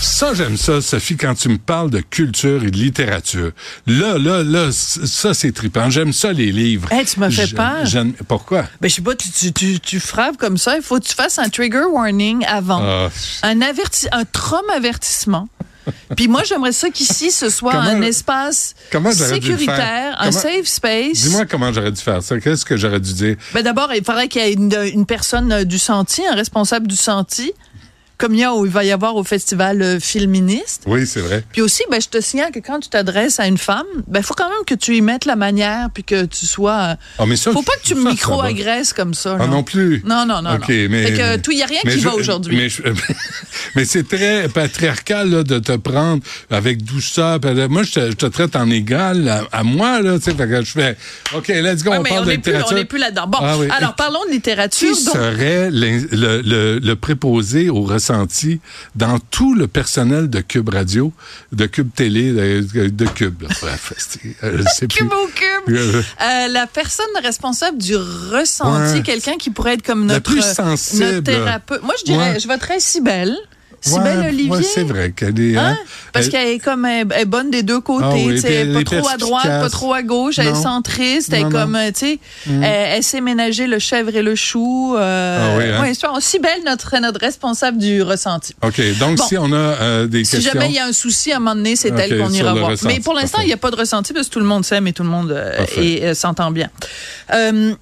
Ça, j'aime ça, Sophie, quand tu me parles de culture et de littérature. Là, là, là, ça, c'est trippant. J'aime ça, les livres. Hey, tu m'as fait peur. Pourquoi? Ben, je sais pas, tu, tu, tu, tu frappes comme ça. Il faut que tu fasses un trigger warning avant. Ah, un averti un trauma avertissement. Puis moi, j'aimerais ça qu'ici, ce soit Comment- un espace sécuritaire, un Comment- safe space. Dis-moi comment j'aurais dû faire ça. Qu'est-ce que j'aurais dû dire? Ben d'abord, il faudrait qu'il y ait une, une personne euh, du senti, un responsable du senti, comme il, y a, où il va y avoir au festival euh, Filministe. Oui, c'est vrai. Puis aussi, ben, je te signale que quand tu t'adresses à une femme, ben, faut quand même que tu y mettes la manière, puis que tu sois. euh, Ah, mais ça, faut pas que tu micro-agresses comme ça. Ah là. non plus. Non, non, non. OK, non. mais. Fait que tout, il n'y a rien qui je- va aujourd'hui. Mais, c'est très patriarcal là, de te prendre avec douceur. Euh, Moi, je te, je te traite en égal à, à moi. Là, fait que je fais OK, let's go, Ouais, on parle on de n'est plus, on littérature. n'est plus là-dedans. Bon, Ah oui. alors parlons de littérature. Qui donc- serait le, le, le préposé au ressenti dans tout le personnel de Cube Radio, de Cube Télé, de, de Cube? là. Bref, c'est- euh, je sais plus. Cube au cube. Euh, Euh, la personne responsable du ressenti, Ouais. quelqu'un qui pourrait être comme La notre, plus sensible. notre thérapeute. Moi, je dirais, Ouais. je voterais Cybelle. Cybelle ouais, Olivier? ouais, c'est vrai qu'elle est. Hein? hein, Parce elle- qu'elle est comme elle, elle est bonne des deux côtés, Ah oui, elle est est pas trop à droite, pas trop à gauche, elle est Non. centriste, elle est comme tu sais, elle, elle sait ménager le chèvre et le chou. Euh, Ah oui, hein? ouais, c'est aussi belle notre notre responsable du ressenti. OK, donc Bon. si on a euh, des Si questions. jamais il y a un souci à un moment donné, c'est elle qu'on ira voir. ressenti, Mais pour l'instant, il n'y a pas de ressenti parce que tout le monde s'aime et tout le monde euh, euh, s'entend bien.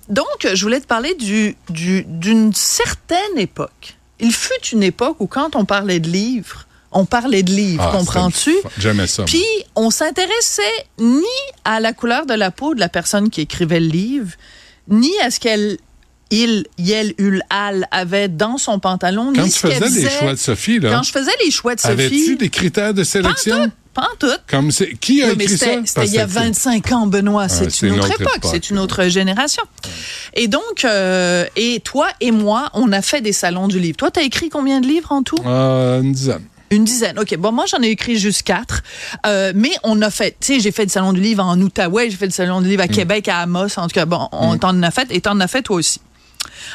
Donc, je voulais te parler du du- d'une certaine époque. Il fut une époque où quand on parlait de livres, on parlait de livres, Ah, comprends-tu? J'aimais ça. Puis, on s'intéressait ni à la couleur de la peau de la personne qui écrivait le livre, ni à ce qu'elle, il, yel, ul, al avait dans son pantalon, Quand ni tu ce qu'elle faisais les faisait. choix de Sophie, là, Quand je faisais les choix de avais-tu Sophie, des critères de sélection? Pas en tout. Comme c'est qui a Oui, écrit ça? c'était il y a que 25 ans, Benoît. c'est c'est une une autre époque, époque. c'est une autre génération. Et donc, euh, et toi et moi, on a fait des salons du livre. Toi, tu as écrit combien de livres en tout? Euh, une dizaine. Une dizaine. OK. Bon, moi, j'en ai écrit juste quatre. Euh, mais on a fait, tu sais, j'ai fait le salon du livre en Outaouais, j'ai fait le salon du livre à Mm. Québec, à Amos. En tout cas, bon, on t'en a fait et t'en as fait toi aussi.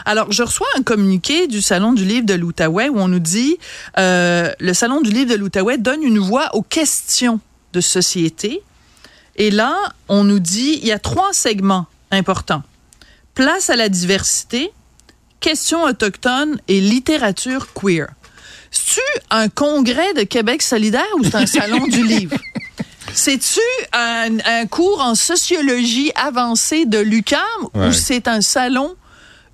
Alors, je reçois un communiqué du Salon du livre de l'Outaouais où on nous dit euh, le Salon du livre de l'Outaouais donne une voix aux questions de société. Et là, on nous dit il y a trois segments importants place à la diversité, questions autochtones et littérature queer. C'est-tu un congrès de Québec solidaire ou c'est un salon du livre? C'est-tu un, un cours en sociologie avancée de Ouais. ou c'est un salon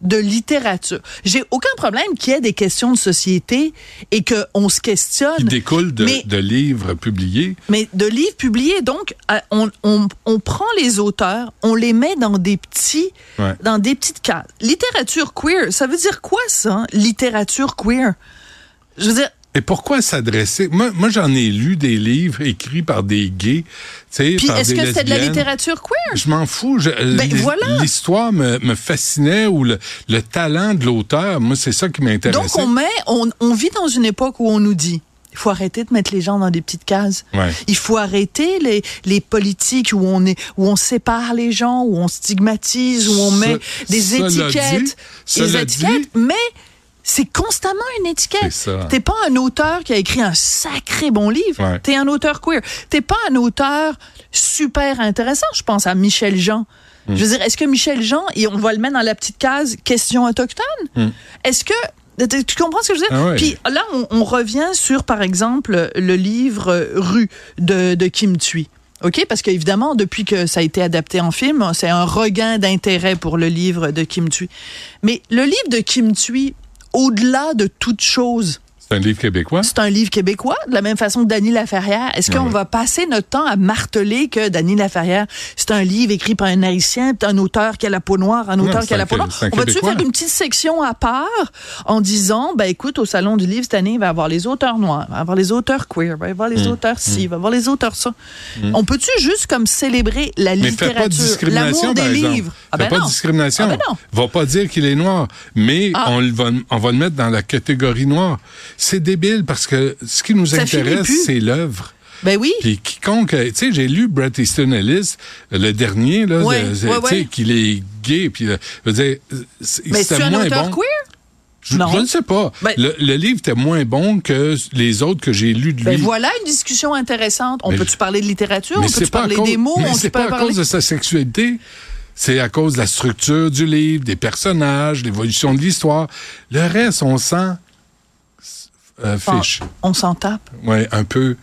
de littérature? J'ai aucun problème qu'il y ait des questions de société et qu'on se Qui questionne. découle de, Mais- de livres publiés. Mais de livres publiés, donc, euh, on, on, on prend les auteurs, on les met dans des petits, Ouais. dans des petites cases. Littérature queer, ça veut dire quoi ça, hein? littérature queer? Je veux dire, Et pourquoi s'adresser? Moi, moi j'en ai lu des livres écrits par des gays. puis est-ce que c'est de la littérature queer? Je m'en fous. Je- Ben, voilà. L'histoire me, me fascinait ou le, le talent de l'auteur. Moi, c'est ça qui m'intéressait. Donc, on met, on, on vit dans une époque où on nous dit, il faut arrêter de mettre les gens dans des petites cases. Ouais. Il faut arrêter les, les politiques où on est, où on sépare les gens, où on stigmatise, où on Ce- met des étiquettes, dit- des dit- étiquettes, mais c'est constamment une étiquette. T'es pas un auteur qui a écrit un sacré bon livre. Ouais. T'es un auteur queer. T'es pas un auteur super intéressant. Je pense à Michel Jean. Hmm. Je veux dire, est-ce que Michel Jean, et on va le mettre dans la petite case question autochtone? Est-ce que tu comprends ce que je veux dire? Hmm. Ah ouais. Puis là, on, on revient sur, par exemple, le livre Rue de, de Kim Thuy. OK? Parce qu'évidemment, depuis que ça a été adapté en film, c'est un regain d'intérêt pour le livre de Kim Thuy. Mais le livre de Kim Thuy, au-delà de toute chose, C'est un livre québécois? C'est un livre québécois, de la même façon que Dany Laferrière. Est-ce qu'on Ouais. va passer notre temps à marteler que Dany Laferrière, c'est un livre écrit par un haïtien, un auteur qui a la peau noire, un auteur qui a la peau noire? On va-tu faire une petite section à part en disant, ben écoute, au Salon du livre cette année, il va y avoir les auteurs noirs, il va y avoir les auteurs queer, il va y avoir les auteurs ci, il va y avoir les auteurs ça. On peut-tu juste comme célébrer la Mais littérature, l'amour des par livres? Ah fais ben pas non. de discrimination. Ah ben non. Va pas dire qu'il est noir, mais Ah. on, va, on va le mettre dans la catégorie noire. C'est débile parce que ce qui nous Ça intéresse, c'est l'œuvre. Ben oui. Puis quiconque, tu sais, j'ai lu Bret Easton Ellis, le dernier, là, de- ouais, tu sais, qu'il est gay, puis, euh, je veux dire, Mais c'était c'est un moins auteur bon. queer? Je, Non. je ne sais pas. Ben- le, le livre était moins bon que les autres que j'ai lus de lui. Ben voilà une discussion intéressante. On peut-tu parler de littérature? On peut-tu parler cause- des mots? Mais On c'est peut pas à parler... cause de sa sexualité. C'est à cause de la structure du livre, des personnages, l'évolution de l'histoire. Le reste, on sent euh, fiche. On s'en tape? Ouais, un peu.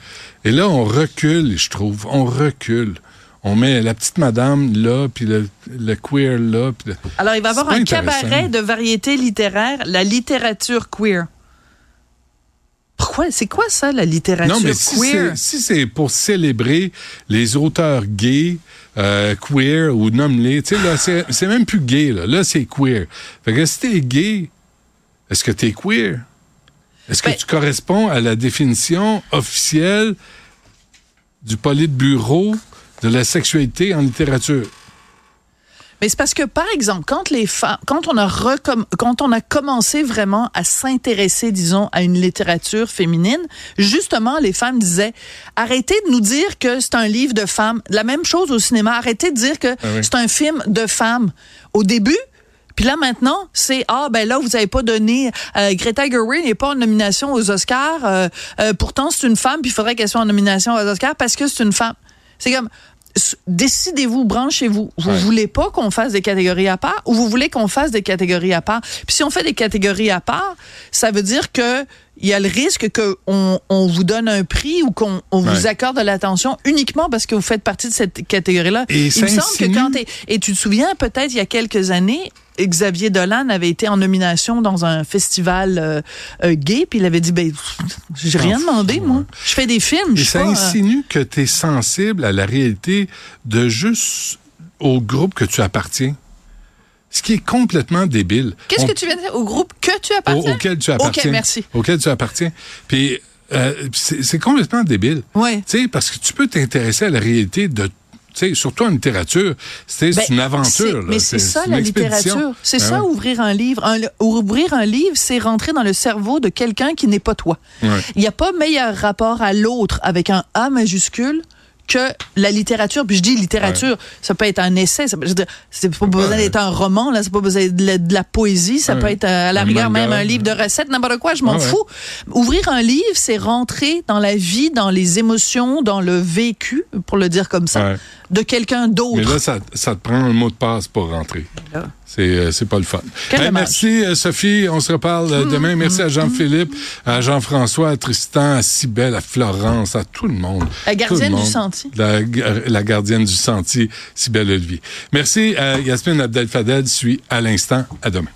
Et là, on recule, je trouve. On recule. On met la petite madame là, puis le, le queer là. Puis le- Alors, il va y avoir un cabaret de variété littéraire, la littérature queer. Pourquoi? C'est quoi ça, la littérature Non, mais si queer? c'est si c'est pour célébrer les auteurs gays, euh, queer ou nomme-les, tu sais, là, c'est même plus gay, là. Là, c'est queer. Fait que si t'es gay, est-ce que t'es queer? Est-ce que Ben- tu corresponds à la définition officielle du politburo de la sexualité en littérature? Mais c'est parce que, par exemple, quand les femmes, quand on a recomm- quand on a commencé vraiment à s'intéresser, disons, à une littérature féminine, justement, les femmes disaient, arrêtez de nous dire que c'est un livre de femmes. La même chose au cinéma. Arrêtez de dire que Ah oui. c'est un film de femmes. Au début, puis là maintenant, c'est ah ben là vous avez pas donné euh, Greta Gerwig n'est pas en nomination aux Oscars. euh, euh, pourtant c'est une femme, puis il faudrait qu'elle soit en nomination aux Oscars parce que c'est une femme. C'est comme décidez-vous, branchez-vous. Vous Ouais. voulez pas qu'on fasse des catégories à part ou vous voulez qu'on fasse des catégories à part? Puis si on fait des catégories à part, ça veut dire que il y a le risque que on, vous donne un prix ou qu'on on vous accorde de l'attention uniquement parce que vous faites partie de cette catégorie-là. Et il me semble que quand et tu te souviens peut-être il y a quelques années Xavier Dolan avait été en nomination dans un festival euh, euh, gay, puis il avait dit ben j'ai rien Ah, demandé moi. Je fais des films, Et ça pas, euh, insinue que tu es sensible à la réalité de juste au groupe que tu appartiens. Ce qui est complètement débile. Qu'est-ce On- que tu viens de dire? Au groupe que tu au- appartiens? auquel tu appartiens. OK, merci. Auquel tu appartiens. Puis euh, c'est complètement débile. Ouais. Tu sais, parce que tu peux t'intéresser à la réalité de tu sais, surtout en littérature, c'est Ben, une aventure. là. Mais c'est ça la expédition. littérature. C'est Ben ça ouvrir un livre. Un- ouvrir un livre, c'est rentrer dans le cerveau de quelqu'un qui n'est pas toi. Il n'y a pas meilleur rapport à l'autre avec un A majuscule que la littérature. Puis je dis littérature, ça peut être un essai, ça peut, c'est pas besoin Ouais. d'être un roman, là, c'est pas besoin de la, de la poésie, ça Ouais. peut être euh, à la Un rigueur même un livre de recettes, n'importe quoi, je m'en fous. Ouvrir un livre, c'est rentrer dans la vie, dans les émotions, dans le vécu, pour le dire comme ça. De quelqu'un d'autre. Mais là, ça, ça te prend un mot de passe pour rentrer. C'est euh, c'est pas le fun. Hey, merci, euh, Sophie. On se reparle euh, demain. Merci à Jean-Philippe, à Jean-François, à Tristan, à Cybelle, à Florence, à tout le monde. La gardienne du sentier. La, la gardienne du sentier, Cybelle Olivier. Merci, euh, Yasmine Abdel-Fadel suit à l'instant. À demain.